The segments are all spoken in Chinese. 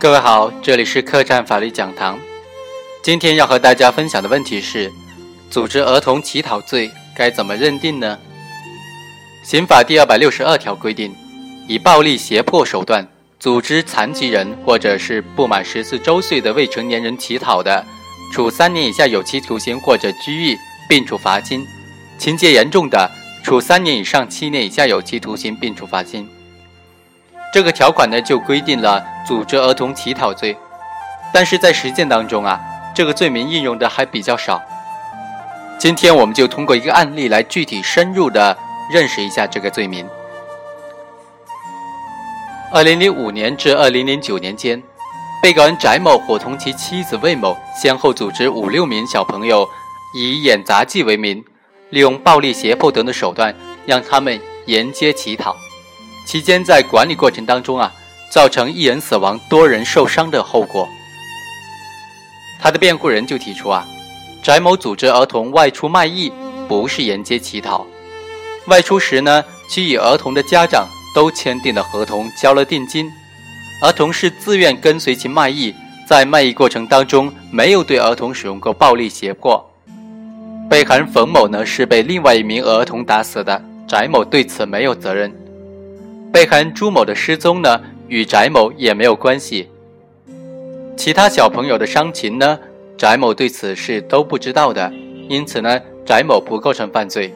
各位好，这里是客栈法律讲堂。今天要和大家分享的问题是：组织儿童乞讨罪该怎么认定呢？刑法第二百六十二条规定，以暴力胁迫手段组织残疾人或者是不满十四周岁的未成年人乞讨的，处三年以下有期徒刑或者拘役，并处罚金；情节严重的，处三年以上七年以下有期徒刑，并处罚金。这个条款呢，就规定了组织儿童乞讨罪，但是在实践当中啊，这个罪名应用的还比较少。今天我们就通过一个案例来具体深入的认识一下这个罪名。二零零五年至二零零九年间，被告人翟某伙同其妻子魏某，先后组织五六名小朋友，以演杂技为名，利用暴力胁迫等的手段，让他们沿街乞讨。期间在管理过程当中啊，造成一人死亡、多人受伤的后果。他的辩护人就提出啊，翟某组织儿童外出卖艺，不是沿街乞讨。外出时呢，其与儿童的家长都签订了合同，交了定金，儿童是自愿跟随其卖艺，在卖艺过程当中没有对儿童使用过暴力胁迫。被害人冯某呢是被另外一名儿童打死的，翟某对此没有责任。被害人朱某的失踪呢，与翟某也没有关系。其他小朋友的伤情呢，翟某对此是都不知道的，因此呢，翟某不构成犯罪。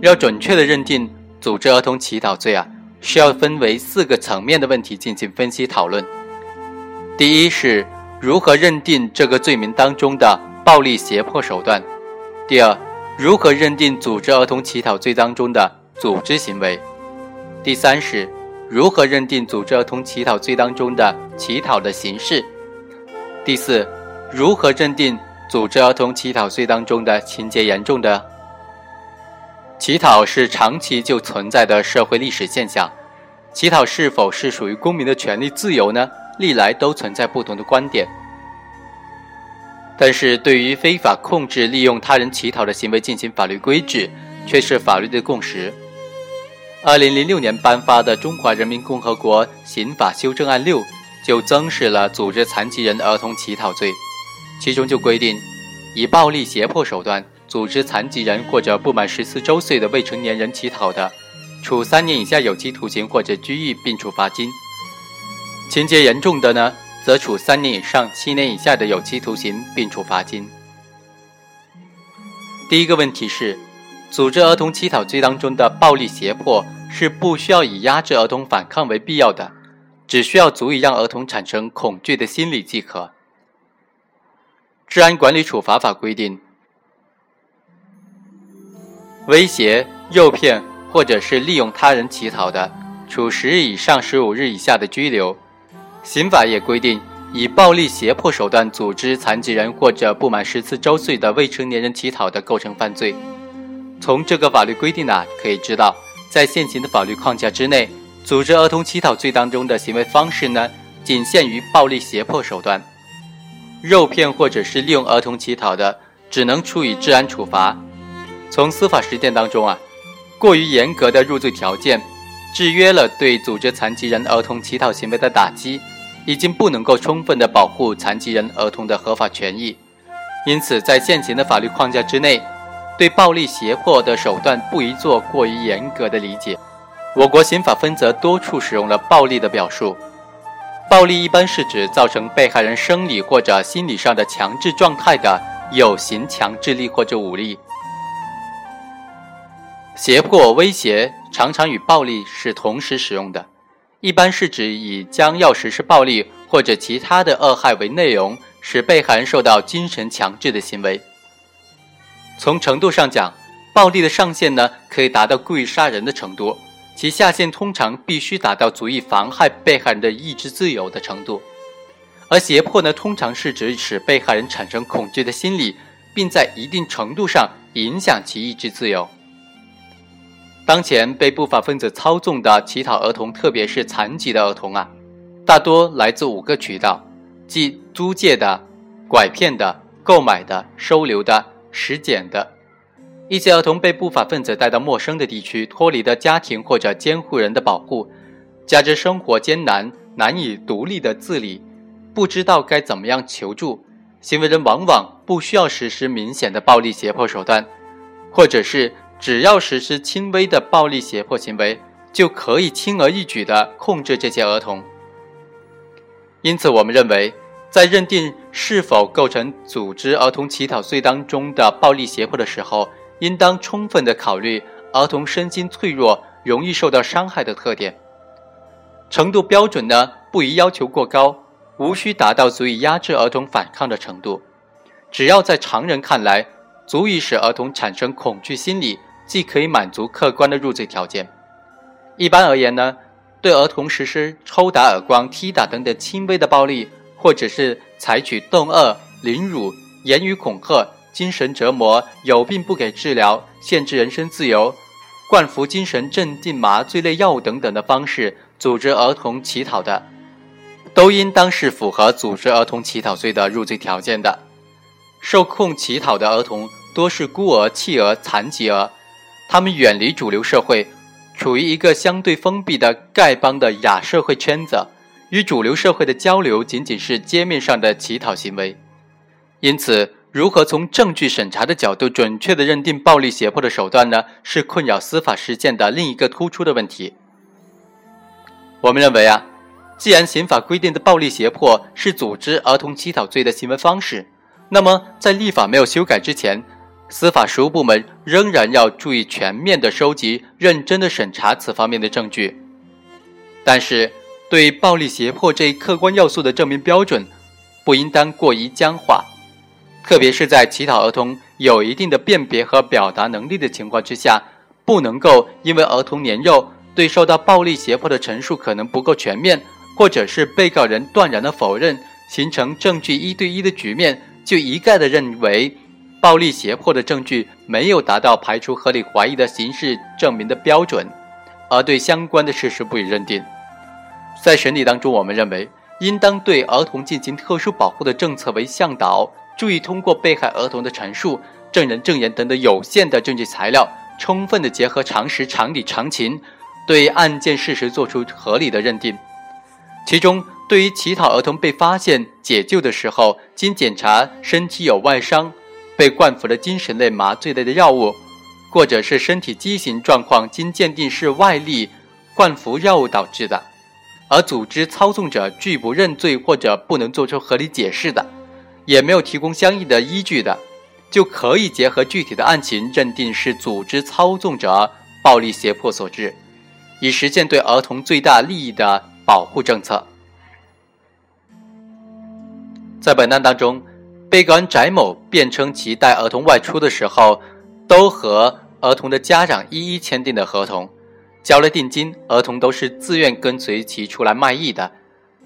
要准确的认定组织儿童乞讨罪啊，需要分为四个层面的问题进行分析讨论。第一是如何认定这个罪名当中的暴力胁迫手段；第二，如何认定组织儿童乞讨罪当中的组织行为。第三是，如何认定组织儿童乞讨罪当中的乞讨的形式？第四，如何认定组织儿童乞讨罪当中的情节严重的？乞讨是长期就存在的社会历史现象，乞讨是否是属于公民的权利自由呢？历来都存在不同的观点。但是对于非法控制利用他人乞讨的行为进行法律规制，却是法律的共识。二零零六年颁发的《中华人民共和国刑法修正案六》就增设了组织残疾人儿童乞讨罪，其中就规定，以暴力胁迫手段组织残疾人或者不满十四周岁的未成年人乞讨的，处三年以下有期徒刑或者拘役，并处罚金；情节严重的呢，则处三年以上七年以下的有期徒刑，并处罚金。第一个问题是。组织儿童乞讨罪当中的暴力胁迫是不需要以压制儿童反抗为必要的，只需要足以让儿童产生恐惧的心理即可。治安管理处罚法规定，威胁、诱骗或者是利用他人乞讨的，处十日以上十五日以下的拘留。刑法也规定，以暴力胁迫手段组织残疾人或者不满十四周岁的未成年人乞讨的，构成犯罪。从这个法律规定呢，可以知道，在现行的法律框架之内，组织儿童乞讨罪当中的行为方式呢，仅限于暴力胁迫手段；诱骗或者是利用儿童乞讨的，只能处以治安处罚。从司法实践当中啊，过于严格的入罪条件，制约了对组织残疾人儿童乞讨行为的打击，已经不能够充分的保护残疾人儿童的合法权益。因此，在现行的法律框架之内。对暴力胁迫的手段不宜做过于严格的理解。我国刑法分则多处使用了暴力的表述。暴力一般是指造成被害人生理或者心理上的强制状态的有形强制力或者武力。胁迫、威胁常常与暴力是同时使用的，一般是指以将要实施暴力或者其他的恶害为内容，使被害人受到精神强制的行为。从程度上讲，暴力的上限呢可以达到故意杀人的程度，其下限通常必须达到足以妨害被害人的意志自由的程度。而胁迫呢，通常是指使被害人产生恐惧的心理，并在一定程度上影响其意志自由。当前被不法分子操纵的乞讨儿童，特别是残疾的儿童啊，大多来自五个渠道，即租借的、拐骗的、购买的、收留的。实检的一些儿童被不法分子带到陌生的地区，脱离了家庭或者监护人的保护，加之生活艰难，难以独立的自理，不知道该怎么样求助，行为人往往不需要实施明显的暴力胁迫手段，或者是只要实施轻微的暴力胁迫行为，就可以轻而易举地控制这些儿童。因此，我们认为，在认定是否构成组织儿童乞讨罪当中的暴力胁迫的时候，应当充分的考虑儿童身心脆弱、容易受到伤害的特点。程度标准呢，不宜要求过高，无需达到足以压制儿童反抗的程度，只要在常人看来足以使儿童产生恐惧心理，既可以满足客观的入罪条件。一般而言呢，对儿童实施抽打、耳光、踢打等等轻微的暴力，或者是采取冻饿、凌辱、言语恐吓、精神折磨、有病不给治疗、限制人身自由、灌服精神镇定麻醉类药物等等的方式。组织儿童乞讨的，都应当是符合组织儿童乞讨罪的入罪条件的。受控乞讨的儿童多是孤儿、弃儿、残疾儿，他们远离主流社会，处于一个相对封闭的丐帮的亚社会圈子，与主流社会的交流仅仅是街面上的乞讨行为。因此，如何从证据审查的角度准确地认定暴力胁迫的手段呢？是困扰司法实践的另一个突出的问题。我们认为啊，既然刑法规定的暴力胁迫是组织儿童乞讨罪的行为方式，那么在立法没有修改之前，司法实务部门仍然要注意全面的收集、认真的审查此方面的证据。但是，对暴力胁迫这一客观要素的证明标准，不应当过于僵化，特别是在乞讨儿童有一定的辨别和表达能力的情况之下，不能够因为儿童年幼。对受到暴力胁迫的陈述可能不够全面，或者是被告人断然的否认，形成证据一对一的局面，就一概的认为暴力胁迫的证据没有达到排除合理怀疑的刑事证明的标准，而对相关的事实不予认定。在审理当中，我们认为应当对儿童进行特殊保护的政策为向导，注意通过被害儿童的陈述、证人证言等等有限的证据材料，充分的结合常识、常理、常情。对案件事实作出合理的认定，其中对于乞讨儿童被发现解救的时候，经检查身体有外伤，被灌服了精神类麻醉类的药物，或者是身体畸形状况经鉴定是外力灌服药物导致的，而组织操纵者拒不认罪或者不能做出合理解释的，也没有提供相应的依据的，就可以结合具体的案情认定是组织操纵者暴力胁迫所致。以实现对儿童最大利益的保护政策。在本案当中，被告人翟某辩称，其带儿童外出的时候，都和儿童的家长一一签订的合同，交了定金，儿童都是自愿跟随其出来卖艺的。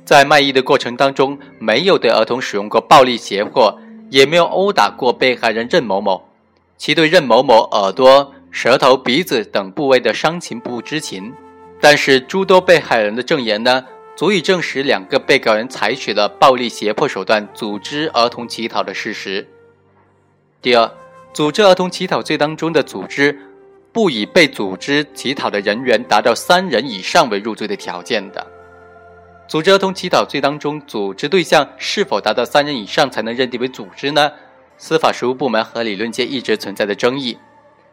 在卖艺的过程当中，没有对儿童使用过暴力胁迫，也没有殴打过被害人任某某。其对任某某耳朵。舌头、鼻子等部位的伤情不知情，但是诸多被害人的证言呢，足以证实两个被告人采取了暴力胁迫手段组织儿童乞讨的事实。第二，组织儿童乞讨罪当中的组织，不以被组织乞讨的人员达到三人以上为入罪的条件的。组织儿童乞讨罪当中，组织对象是否达到三人以上才能认定为组织呢？司法实务部门和理论界一直存在的争议。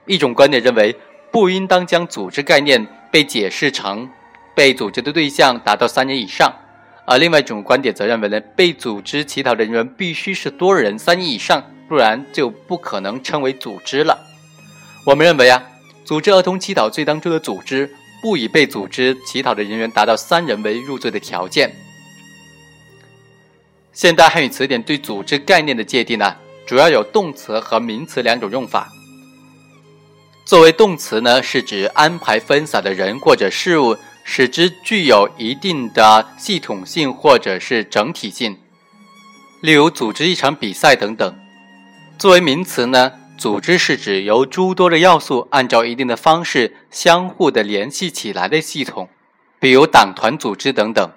一种观点认为，不应当将组织概念被解释成被组织的对象达到三人以上，而另外一种观点则认为呢，被组织乞讨人员必须是多人三人以上，不然就不可能称为组织了。我们认为啊，组织儿童乞讨罪当中的组织不以被组织乞讨的人员达到三人为入罪的条件。现代汉语词典对组织概念的界定呢，主要有动词和名词两种用法。作为动词呢，是指安排分散的人或者事物，使之具有一定的系统性或者是整体性，例如组织一场比赛等等。作为名词呢，组织是指由诸多的要素按照一定的方式相互的联系起来的系统，比如党团组织等等。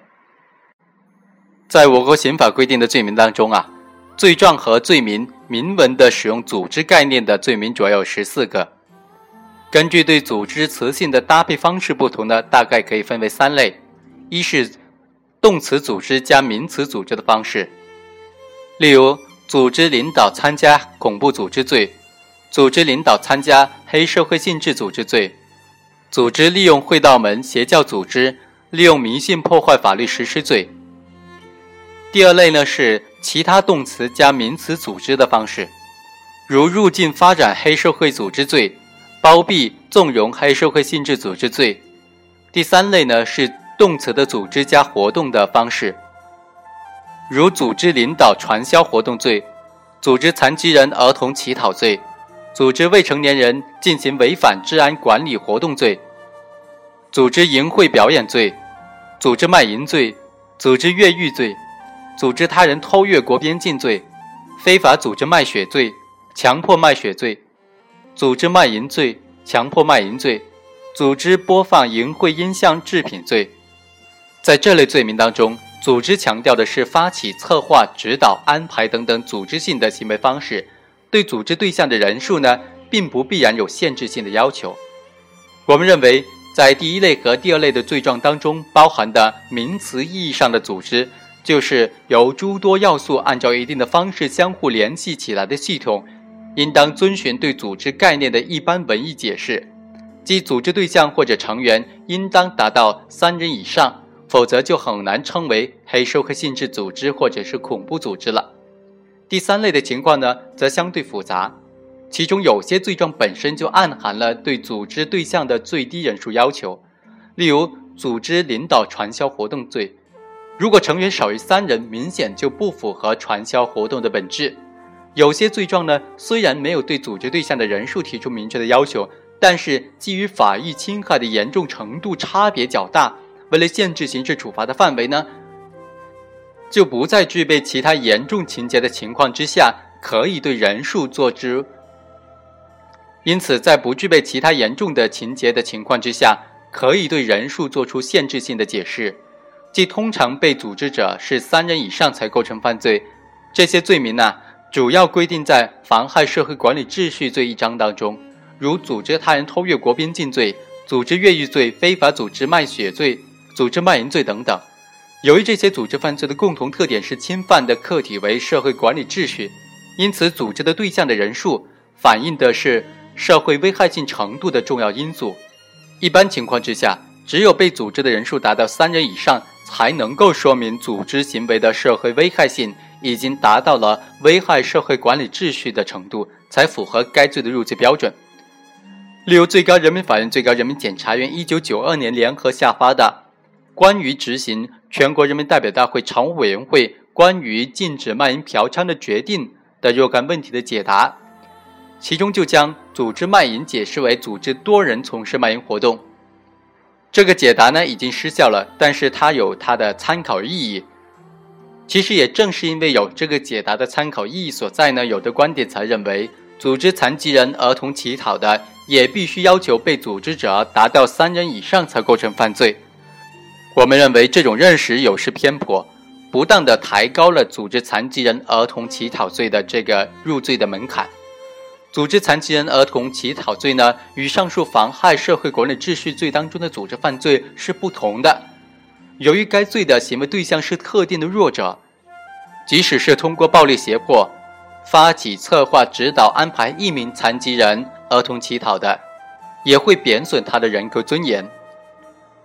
在我国刑法规定的罪名当中啊，罪状和罪名明文的使用组织概念的罪名主要有十四个。根据对组织词性的搭配方式不同呢，大概可以分为三类：一是动词组织加名词组织的方式，例如组织领导参加恐怖组织罪，组织领导参加黑社会性质组织罪，组织利用会道门邪教组织利用迷信破坏法律实施罪。第二类呢是其他动词加名词组织的方式，如入境发展黑社会组织罪，包庇纵容黑社会性质组织罪。第三类呢是。动词的组织加活动的方式，如组织领导传销活动罪，组织残疾人儿童乞讨罪，组织未成年人进行违反治安管理活动罪，组织淫秽表演罪，组织卖淫罪，组织越狱罪，组织他人偷越国边境罪，非法组织卖血罪，强迫卖血罪，组织卖淫罪，强迫卖淫罪，组织播放淫秽音像制品罪。在这类罪名当中，组织强调的是发起、策划、指导、安排等等组织性的行为方式，对组织对象的人数呢，并不必然有限制性的要求。我们认为，在第一类和第二类的罪状当中包含的名词意义上的组织，就是由诸多要素按照一定的方式相互联系起来的系统，应当遵循对组织概念的一般文艺解释，即组织对象或者成员应当达到三人以上。否则就很难称为黑社会性质组织或者是恐怖组织了。第三类的情况呢，则相对复杂，其中有些罪状本身就暗含了对组织对象的最低人数要求，例如组织领导传销活动罪，如果成员少于三人，明显就不符合传销活动的本质。有些罪状呢，虽然没有对组织对象的人数提出明确的要求，但是基于法益侵害的严重程度差别较大。为了限制刑事处罚的范围呢，就不在具备其他严重情节的情况之下，可以对人数做之。因此，在不具备其他严重的情节的情况之下，可以对人数做出限制性的解释，即通常被组织者是三人以上才构成犯罪。这些罪名呢，主要规定在妨害社会管理秩序罪一章当中，如组织他人偷越国边境罪、组织越狱罪、非法组织卖血罪。组织卖淫罪等等，由于这些组织犯罪的共同特点是侵犯的客体为社会管理秩序，因此组织的对象的人数反映的是社会危害性程度的重要因素。一般情况之下，只有被组织的人数达到三人以上，才能够说明组织行为的社会危害性已经达到了危害社会管理秩序的程度，才符合该罪的入罪标准。例如，最高人民法院、最高人民检察院一九九二年联合下发的。关于执行全国人民代表大会常务委员会关于禁止卖淫嫖娼的决定的若干问题的解答，其中就将组织卖淫解释为组织多人从事卖淫活动。这个解答呢已经失效了，但是它有它的参考意义。其实也正是因为有这个解答的参考意义所在呢，有的观点才认为，组织残疾人儿童乞讨的也必须要求被组织者达到三人以上才构成犯罪。我们认为这种认识有失偏颇，不当的抬高了组织残疾人儿童乞讨罪的这个入罪的门槛。组织残疾人儿童乞讨罪呢，与上述妨害社会管理秩序罪当中的组织犯罪是不同的。由于该罪的行为对象是特定的弱者，即使是通过暴力胁迫、发起、策划、指导、安排一名残疾人儿童乞讨的，也会贬损他的人格尊严。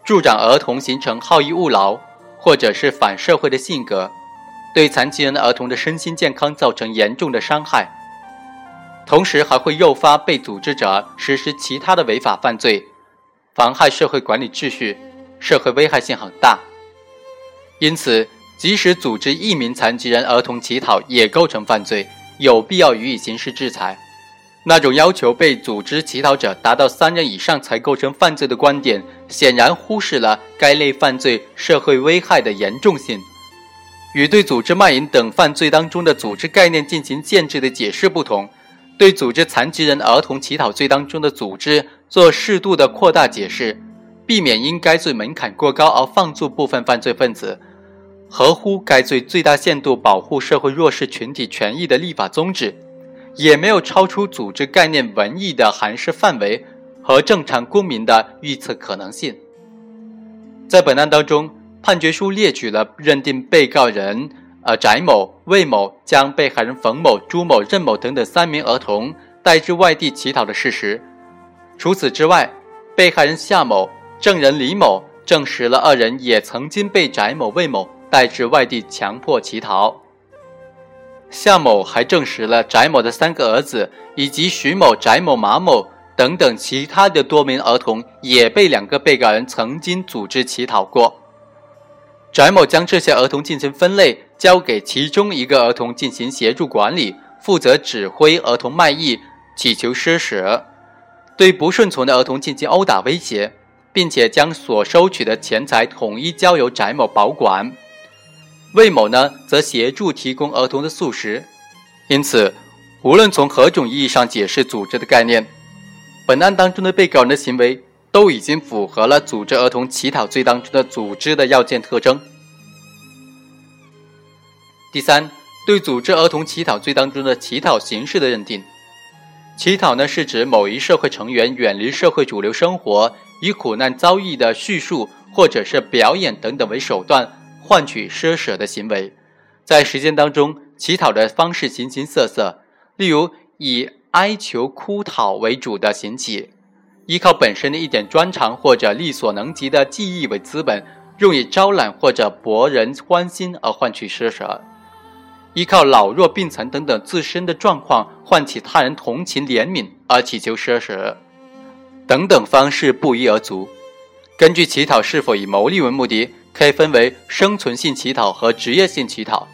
助长儿童形成好逸恶劳，或者是反社会的性格，对残疾人儿童的身心健康造成严重的伤害，同时还会诱发被组织者实施其他的违法犯罪，妨害社会管理秩序，社会危害性很大。因此，即使组织一名残疾人儿童乞讨也构成犯罪，有必要予以刑事制裁。那种要求被组织乞讨者达到三人以上才构成犯罪的观点，显然忽视了该类犯罪社会危害的严重性。与对组织卖淫等犯罪当中的组织概念进行限制的解释不同，对组织残疾人儿童乞讨罪当中的组织做适度的扩大解释，避免因该罪门槛过高而放逐部分犯罪分子，合乎该罪最大限度保护社会弱势群体权益的立法宗旨。也没有超出组织概念文艺的涵饰范围和正常公民的预测可能性。在本案当中，判决书列举了认定被告人呃翟某、魏某将被害人冯某、朱某、任某等等三名儿童带至外地乞讨的事实。除此之外，被害人夏某、证人李某证实了二人也曾经被翟某、魏某带至外地强迫乞讨。夏某还证实了翟某的三个儿子以及徐某、翟某、马某等等其他的多名儿童也被两个被告人曾经组织乞讨过。翟某将这些儿童进行分类，交给其中一个儿童进行协助管理，负责指挥儿童卖艺、乞求施舍，对不顺从的儿童进行殴打威胁，并且将所收取的钱财统一交由翟某保管。魏某呢，则协助提供儿童的素食。因此，无论从何种意义上解释“组织”的概念，本案当中的被告人的行为都已经符合了组织儿童乞讨罪当中的组织的要件特征。第三，对组织儿童乞讨罪当中的乞讨形式的认定，乞讨呢是指某一社会成员远离社会主流生活，以苦难遭遇的叙述或者是表演等等为手段。换取施舍的行为，在实践当中，乞讨的方式形形色色。例如，以哀求哭讨为主的行乞，依靠本身的一点专长或者力所能及的技艺为资本，用以招揽或者博人欢心而换取施舍；依靠老弱病残等等自身的状况，唤起他人同情怜悯而祈求施舍，等等方式不一而足。根据乞讨是否以牟利为目的。可以分为生存性乞讨和职业性乞讨，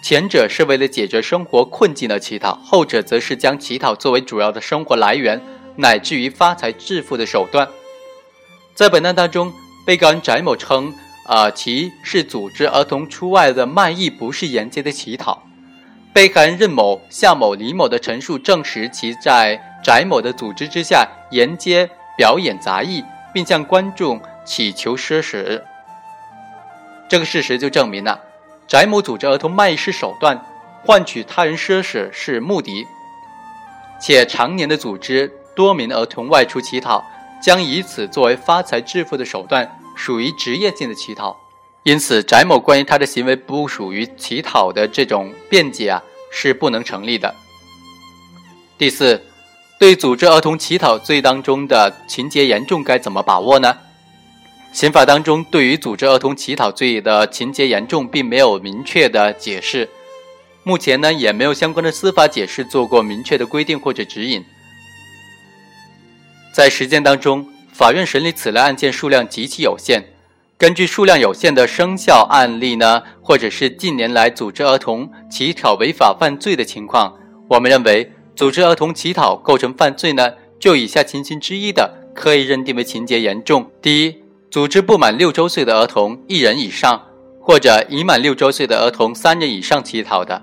前者是为了解决生活困境的乞讨，后者则是将乞讨作为主要的生活来源，乃至于发财致富的手段。在本案当中，被告人翟某称，啊，其是组织儿童出外的卖艺，不是沿街的乞讨。被害人任某、夏某、李某的陈述证实，其在翟某的组织之下沿街表演杂艺，并向观众乞求施舍。这个事实就证明了，翟某组织儿童卖艺是手段，换取他人奢侈是目的，且常年的组织多名儿童外出乞讨，将以此作为发财致富的手段，属于职业性的乞讨。因此，翟某关于他的行为不属于乞讨的这种辩解啊，是不能成立的。第四，对组织儿童乞讨罪当中的情节严重该怎么把握呢？刑法当中对于组织儿童乞讨罪的情节严重，并没有明确的解释。目前呢，也没有相关的司法解释做过明确的规定或者指引。在实践当中，法院审理此类案件数量极其有限。根据数量有限的生效案例呢，或者是近年来组织儿童乞讨违法犯罪的情况，我们认为组织儿童乞讨构成犯罪呢，就以下情形之一的，可以认定为情节严重。第一。组织不满六周岁的儿童一人以上，或者已满六周岁的儿童三人以上乞讨的；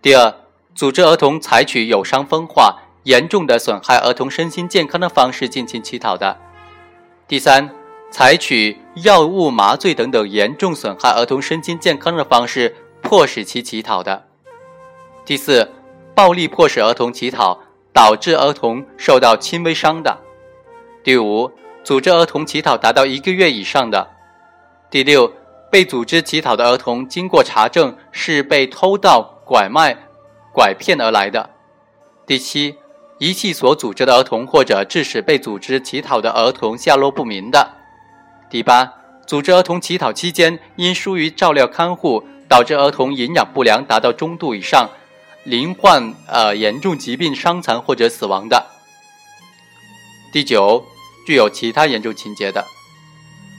第二，组织儿童采取有伤风化、严重的损害儿童身心健康的方式进行乞讨的；第三，采取药物麻醉等等严重损害儿童身心健康的方式迫使其乞讨的；第四，暴力迫使儿童乞讨，导致儿童受到轻微伤的；第五。组织儿童乞讨达到一个月以上的，第六，被组织乞讨的儿童经过查证是被偷盗、拐卖、拐骗而来的，第七，遗弃所组织的儿童或者致使被组织乞讨的儿童下落不明的，第八，组织儿童乞讨期间因疏于照料看护，导致儿童营养不良达到中度以上，罹患呃严重疾病伤残或者死亡的，第九。具有其他严重情节的，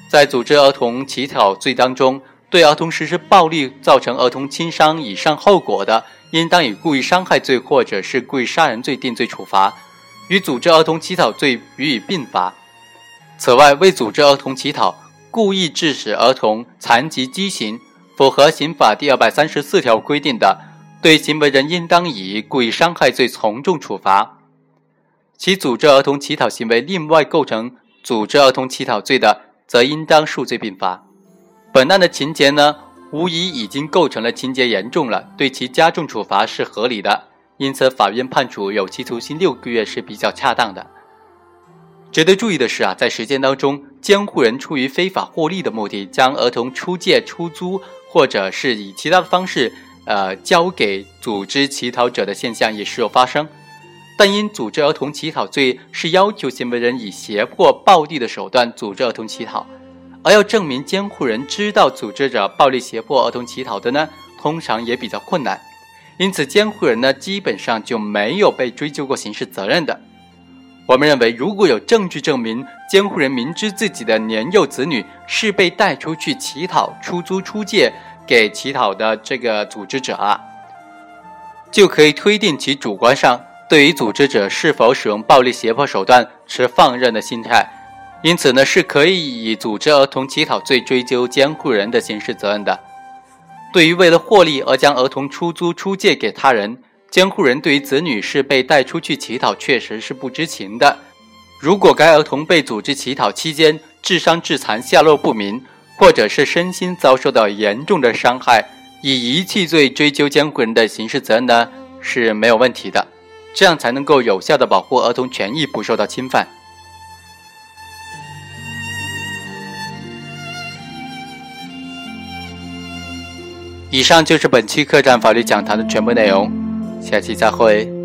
在组织儿童乞讨罪当中，对儿童实施暴力造成儿童轻伤以上后果的，应当以故意伤害罪或者是故意杀人罪定罪处罚，与组织儿童乞讨罪予以并罚。此外，为组织儿童乞讨，故意致使儿童残疾畸形，符合刑法第二百三十四条规定的，对行为人应当以故意伤害罪从重处罚。其组织儿童乞讨行为另外构成组织儿童乞讨罪的，则应当数罪并罚。本案的情节呢，无疑已经构成了情节严重了，对其加重处罚是合理的，因此法院判处有期徒刑六个月是比较恰当的。值得注意的是啊，在实践当中，监护人出于非法获利的目的，将儿童出借、出租，或者是以其他的方式，呃，交给组织乞讨者的现象也时有发生。但因组织儿童乞讨罪是要求行为人以胁迫、暴力的手段组织儿童乞讨，而要证明监护人知道组织者暴力胁迫儿童乞讨的呢，通常也比较困难。因此，监护人呢，基本上就没有被追究过刑事责任的。我们认为，如果有证据证明监护人明知自己的年幼子女是被带出去乞讨、出租、出借给乞讨的这个组织者啊，就可以推定其主观上对于组织者是否使用暴力胁迫手段持放任的心态，因此呢，是可以以组织儿童乞讨罪追究监护人的刑事责任的。对于为了获利而将儿童出租、出借给他人。监护人对于子女是被带出去乞讨，确实是不知情的。如果该儿童被组织乞讨期间致伤致残、下落不明，或者是身心遭受到严重的伤害，以遗弃罪追究监护人的刑事责任呢是没有问题的。这样才能够有效的保护儿童权益不受到侵犯。以上就是本期客栈法律讲坛的全部内容。下期再会。